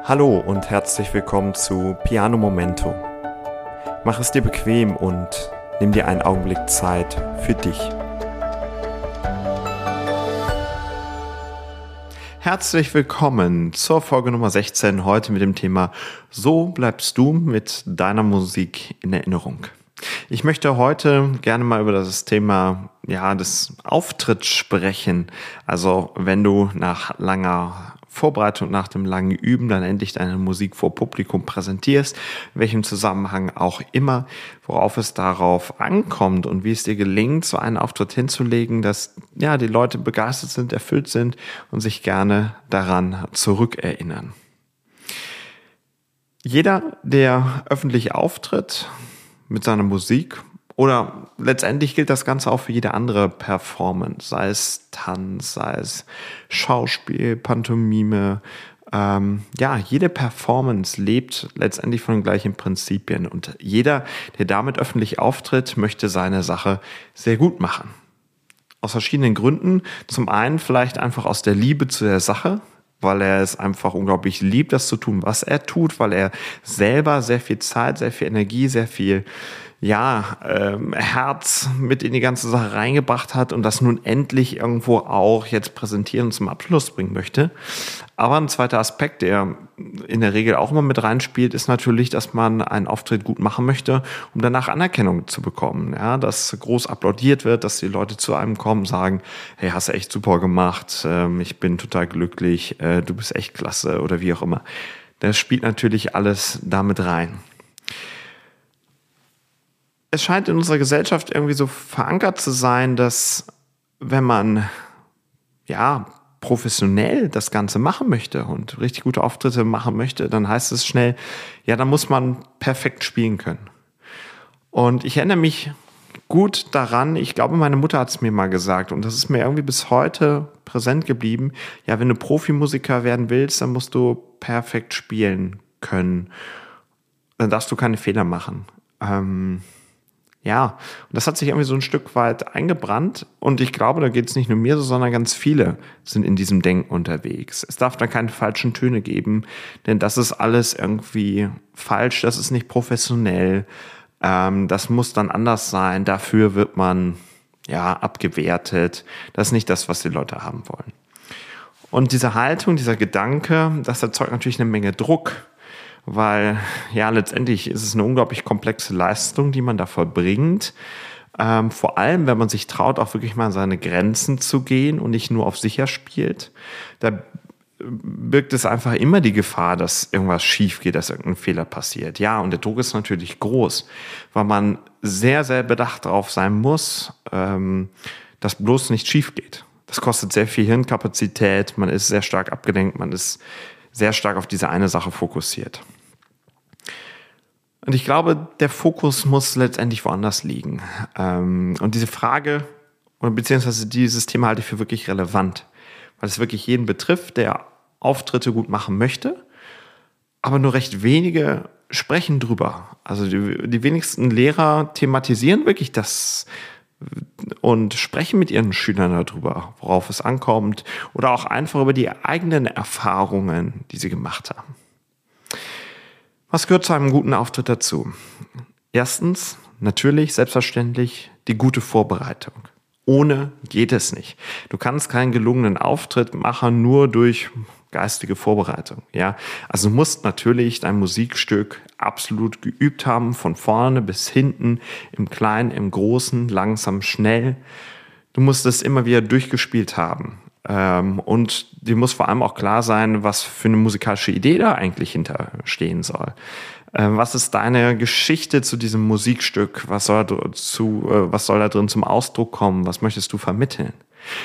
Hallo und herzlich willkommen zu Piano Momento. Mach es dir bequem und nimm dir einen Augenblick Zeit für dich. Herzlich willkommen zur Folge Nummer 16, heute mit dem Thema So bleibst du mit deiner Musik in Erinnerung. Ich möchte heute gerne mal über das Thema ja, des Auftritts sprechen. Also wenn du nach langer Vorbereitung nach dem langen Üben dann endlich deine Musik vor Publikum präsentierst, in welchem Zusammenhang auch immer, worauf es darauf ankommt und wie es dir gelingt, so einen Auftritt hinzulegen, dass ja die Leute begeistert sind, erfüllt sind und sich gerne daran zurückerinnern. Jeder, der öffentlich auftritt mit seiner Musik, oder letztendlich gilt das Ganze auch für jede andere Performance, sei es Tanz, sei es Schauspiel, Pantomime. Ähm, ja, jede Performance lebt letztendlich von den gleichen Prinzipien und jeder, der damit öffentlich auftritt, möchte seine Sache sehr gut machen. Aus verschiedenen Gründen. Zum einen vielleicht einfach aus der Liebe zu der Sache, weil er es einfach unglaublich liebt, das zu tun, was er tut, weil er selber sehr viel Zeit, sehr viel Energie, sehr viel ja, ähm, Herz mit in die ganze Sache reingebracht hat und das nun endlich irgendwo auch jetzt präsentieren und zum Abschluss bringen möchte. Aber ein zweiter Aspekt, der in der Regel auch immer mit reinspielt, ist natürlich, dass man einen Auftritt gut machen möchte, um danach Anerkennung zu bekommen. Ja, dass groß applaudiert wird, dass die Leute zu einem kommen, sagen, hey, hast du echt super gemacht, ähm, ich bin total glücklich, äh, du bist echt klasse oder wie auch immer. Das spielt natürlich alles damit rein es scheint in unserer Gesellschaft irgendwie so verankert zu sein, dass wenn man ja professionell das Ganze machen möchte und richtig gute Auftritte machen möchte, dann heißt es schnell, ja, dann muss man perfekt spielen können. Und ich erinnere mich gut daran, ich glaube, meine Mutter hat es mir mal gesagt und das ist mir irgendwie bis heute präsent geblieben. Ja, wenn du Profimusiker werden willst, dann musst du perfekt spielen können. Dann darfst du keine Fehler machen. Ähm, ja, und das hat sich irgendwie so ein Stück weit eingebrannt. Und ich glaube, da geht es nicht nur mir so, sondern ganz viele sind in diesem Denken unterwegs. Es darf da keine falschen Töne geben, denn das ist alles irgendwie falsch, das ist nicht professionell. Ähm, das muss dann anders sein. Dafür wird man ja abgewertet. Das ist nicht das, was die Leute haben wollen. Und diese Haltung, dieser Gedanke, das erzeugt natürlich eine Menge Druck weil ja letztendlich ist es eine unglaublich komplexe Leistung, die man da vollbringt. Ähm, vor allem, wenn man sich traut, auch wirklich mal an seine Grenzen zu gehen und nicht nur auf sicher spielt. Da birgt es einfach immer die Gefahr, dass irgendwas schief geht, dass irgendein Fehler passiert. Ja, und der Druck ist natürlich groß, weil man sehr, sehr bedacht darauf sein muss, ähm, dass bloß nicht schief geht. Das kostet sehr viel Hirnkapazität, man ist sehr stark abgelenkt, man ist sehr stark auf diese eine Sache fokussiert. Und ich glaube, der Fokus muss letztendlich woanders liegen. Ähm, und diese Frage, beziehungsweise dieses Thema halte ich für wirklich relevant, weil es wirklich jeden betrifft, der Auftritte gut machen möchte, aber nur recht wenige sprechen drüber. Also die, die wenigsten Lehrer thematisieren wirklich das und sprechen mit ihren Schülern darüber, worauf es ankommt oder auch einfach über die eigenen Erfahrungen, die sie gemacht haben. Was gehört zu einem guten Auftritt dazu? Erstens, natürlich, selbstverständlich, die gute Vorbereitung. Ohne geht es nicht. Du kannst keinen gelungenen Auftritt machen nur durch geistige Vorbereitung. Ja, also du musst natürlich dein Musikstück absolut geübt haben, von vorne bis hinten, im Kleinen, im Großen, langsam, schnell. Du musst es immer wieder durchgespielt haben. Ähm, und dir muss vor allem auch klar sein, was für eine musikalische Idee da eigentlich hinterstehen soll. Ähm, was ist deine Geschichte zu diesem Musikstück? Äh, was soll da drin zum Ausdruck kommen? Was möchtest du vermitteln?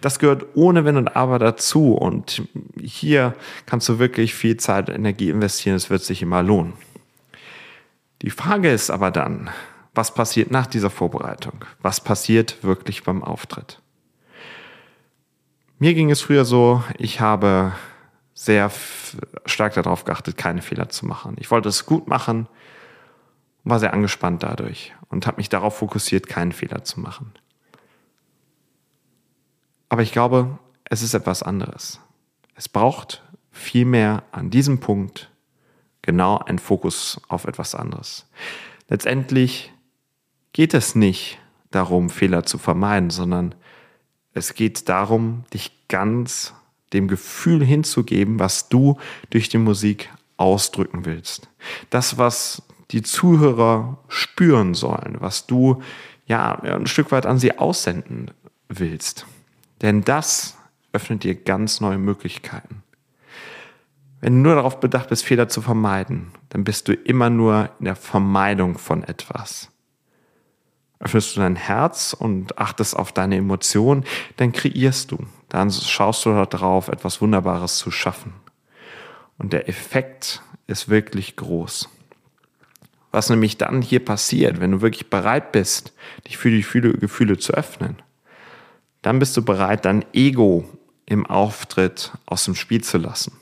Das gehört ohne Wenn und Aber dazu. Und hier kannst du wirklich viel Zeit und Energie investieren. Es wird sich immer lohnen. Die Frage ist aber dann, was passiert nach dieser Vorbereitung? Was passiert wirklich beim Auftritt? Mir ging es früher so, ich habe sehr stark darauf geachtet, keine Fehler zu machen. Ich wollte es gut machen, war sehr angespannt dadurch und habe mich darauf fokussiert, keinen Fehler zu machen. Aber ich glaube, es ist etwas anderes. Es braucht vielmehr an diesem Punkt genau ein Fokus auf etwas anderes. Letztendlich geht es nicht darum, Fehler zu vermeiden, sondern es geht darum, dich ganz dem Gefühl hinzugeben, was du durch die Musik ausdrücken willst. Das, was die Zuhörer spüren sollen, was du ja ein Stück weit an sie aussenden willst. Denn das öffnet dir ganz neue Möglichkeiten. Wenn du nur darauf bedacht bist, Fehler zu vermeiden, dann bist du immer nur in der Vermeidung von etwas. Öffnest du dein Herz und achtest auf deine Emotionen, dann kreierst du. Dann schaust du darauf, etwas Wunderbares zu schaffen. Und der Effekt ist wirklich groß. Was nämlich dann hier passiert, wenn du wirklich bereit bist, dich für die Gefühle zu öffnen, dann bist du bereit, dein Ego im Auftritt aus dem Spiel zu lassen.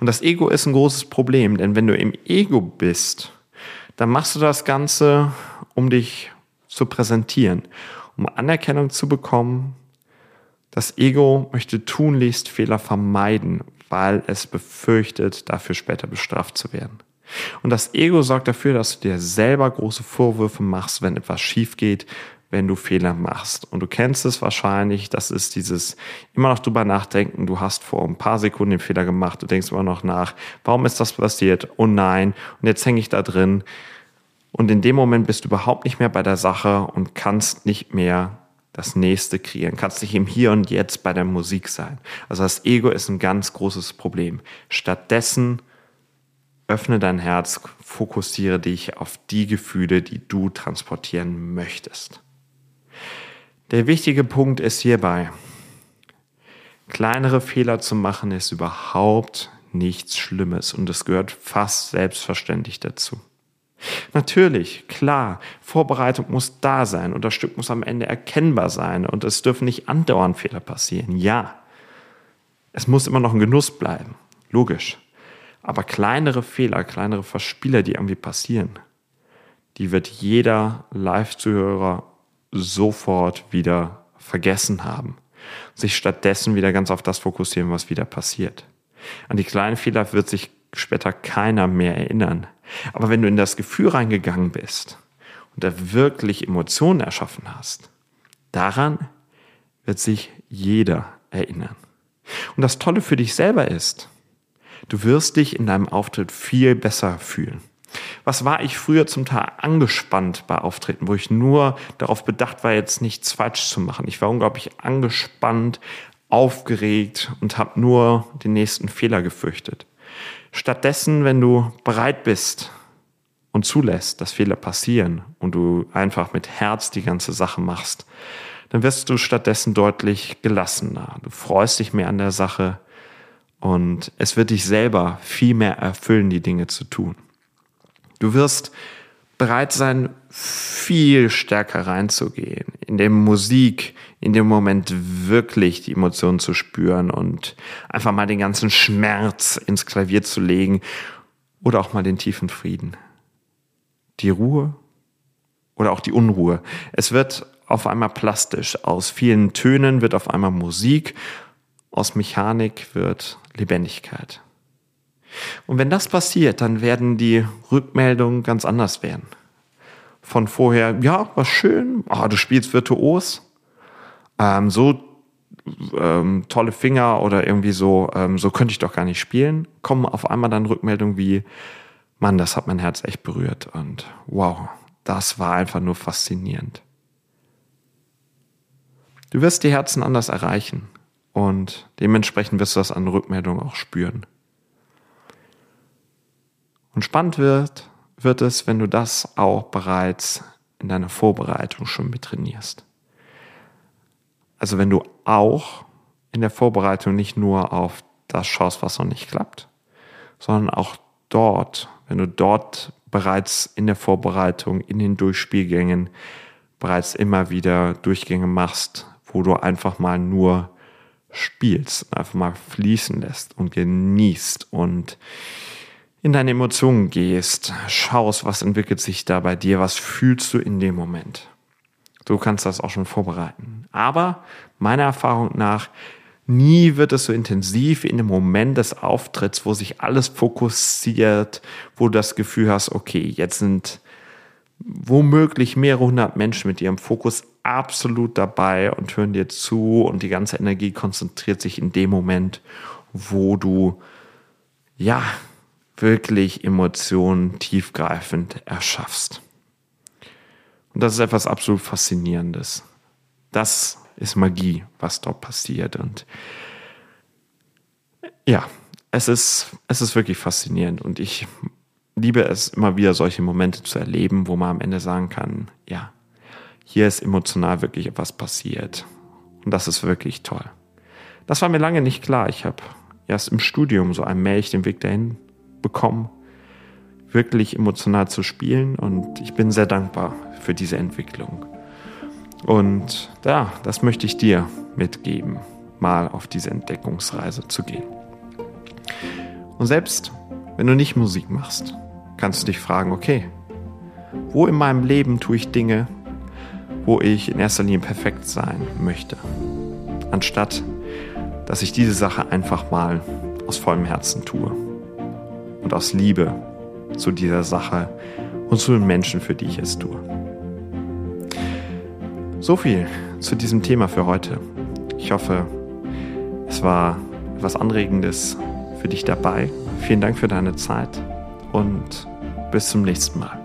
Und das Ego ist ein großes Problem, denn wenn du im Ego bist, dann machst du das Ganze, um dich zu präsentieren, um Anerkennung zu bekommen. Das Ego möchte tunlichst Fehler vermeiden, weil es befürchtet, dafür später bestraft zu werden. Und das Ego sorgt dafür, dass du dir selber große Vorwürfe machst, wenn etwas schief geht, wenn du Fehler machst. Und du kennst es wahrscheinlich, das ist dieses immer noch drüber nachdenken, du hast vor ein paar Sekunden den Fehler gemacht, du denkst immer noch nach, warum ist das passiert? Oh nein, und jetzt hänge ich da drin. Und in dem Moment bist du überhaupt nicht mehr bei der Sache und kannst nicht mehr das nächste kreieren, kannst nicht im Hier und Jetzt bei der Musik sein. Also das Ego ist ein ganz großes Problem. Stattdessen öffne dein Herz, fokussiere dich auf die Gefühle, die du transportieren möchtest. Der wichtige Punkt ist hierbei, kleinere Fehler zu machen ist überhaupt nichts Schlimmes und es gehört fast selbstverständlich dazu. Natürlich, klar, Vorbereitung muss da sein und das Stück muss am Ende erkennbar sein und es dürfen nicht andauernd Fehler passieren. Ja, es muss immer noch ein Genuss bleiben, logisch. Aber kleinere Fehler, kleinere Verspieler, die irgendwie passieren, die wird jeder Live-Zuhörer sofort wieder vergessen haben. Sich stattdessen wieder ganz auf das fokussieren, was wieder passiert. An die kleinen Fehler wird sich später keiner mehr erinnern. Aber wenn du in das Gefühl reingegangen bist und da wirklich Emotionen erschaffen hast, daran wird sich jeder erinnern. Und das Tolle für dich selber ist, du wirst dich in deinem Auftritt viel besser fühlen. Was war ich früher zum Teil angespannt bei Auftritten, wo ich nur darauf bedacht war, jetzt nichts falsch zu machen. Ich war unglaublich angespannt, aufgeregt und habe nur den nächsten Fehler gefürchtet. Stattdessen, wenn du bereit bist und zulässt, dass Fehler passieren und du einfach mit Herz die ganze Sache machst, dann wirst du stattdessen deutlich gelassener. Du freust dich mehr an der Sache und es wird dich selber viel mehr erfüllen, die Dinge zu tun. Du wirst bereit sein, viel stärker reinzugehen, in der Musik, in dem Moment wirklich die Emotionen zu spüren und einfach mal den ganzen Schmerz ins Klavier zu legen oder auch mal den tiefen Frieden. Die Ruhe oder auch die Unruhe. Es wird auf einmal plastisch. Aus vielen Tönen wird auf einmal Musik. Aus Mechanik wird Lebendigkeit. Und wenn das passiert, dann werden die Rückmeldungen ganz anders werden. Von vorher, ja, war schön, oh, du spielst virtuos, ähm, so ähm, tolle Finger oder irgendwie so, ähm, so könnte ich doch gar nicht spielen, kommen auf einmal dann Rückmeldungen wie, Mann, das hat mein Herz echt berührt und wow, das war einfach nur faszinierend. Du wirst die Herzen anders erreichen und dementsprechend wirst du das an Rückmeldungen auch spüren. Und spannend wird, wird es, wenn du das auch bereits in deiner Vorbereitung schon mittrainierst. Also wenn du auch in der Vorbereitung nicht nur auf das schaust, was noch nicht klappt, sondern auch dort, wenn du dort bereits in der Vorbereitung, in den Durchspielgängen bereits immer wieder Durchgänge machst, wo du einfach mal nur spielst, einfach mal fließen lässt und genießt und in deine Emotionen gehst, schaust, was entwickelt sich da bei dir, was fühlst du in dem Moment. Du kannst das auch schon vorbereiten. Aber meiner Erfahrung nach Nie wird es so intensiv in dem Moment des Auftritts, wo sich alles fokussiert, wo du das Gefühl hast, okay, jetzt sind womöglich mehrere hundert Menschen mit ihrem Fokus absolut dabei und hören dir zu und die ganze Energie konzentriert sich in dem Moment, wo du ja wirklich Emotionen tiefgreifend erschaffst. Und das ist etwas absolut Faszinierendes. Das ist Magie, was dort passiert. Und ja, es ist, es ist wirklich faszinierend. Und ich liebe es immer wieder, solche Momente zu erleben, wo man am Ende sagen kann, ja, hier ist emotional wirklich etwas passiert. Und das ist wirklich toll. Das war mir lange nicht klar. Ich habe erst im Studium so allmählich den Weg dahin bekommen, wirklich emotional zu spielen. Und ich bin sehr dankbar für diese Entwicklung. Und ja, das möchte ich dir mitgeben, mal auf diese Entdeckungsreise zu gehen. Und selbst wenn du nicht Musik machst, kannst du dich fragen, okay, wo in meinem Leben tue ich Dinge, wo ich in erster Linie perfekt sein möchte, anstatt dass ich diese Sache einfach mal aus vollem Herzen tue und aus Liebe zu dieser Sache und zu den Menschen, für die ich es tue. So viel zu diesem Thema für heute. Ich hoffe, es war etwas Anregendes für dich dabei. Vielen Dank für deine Zeit und bis zum nächsten Mal.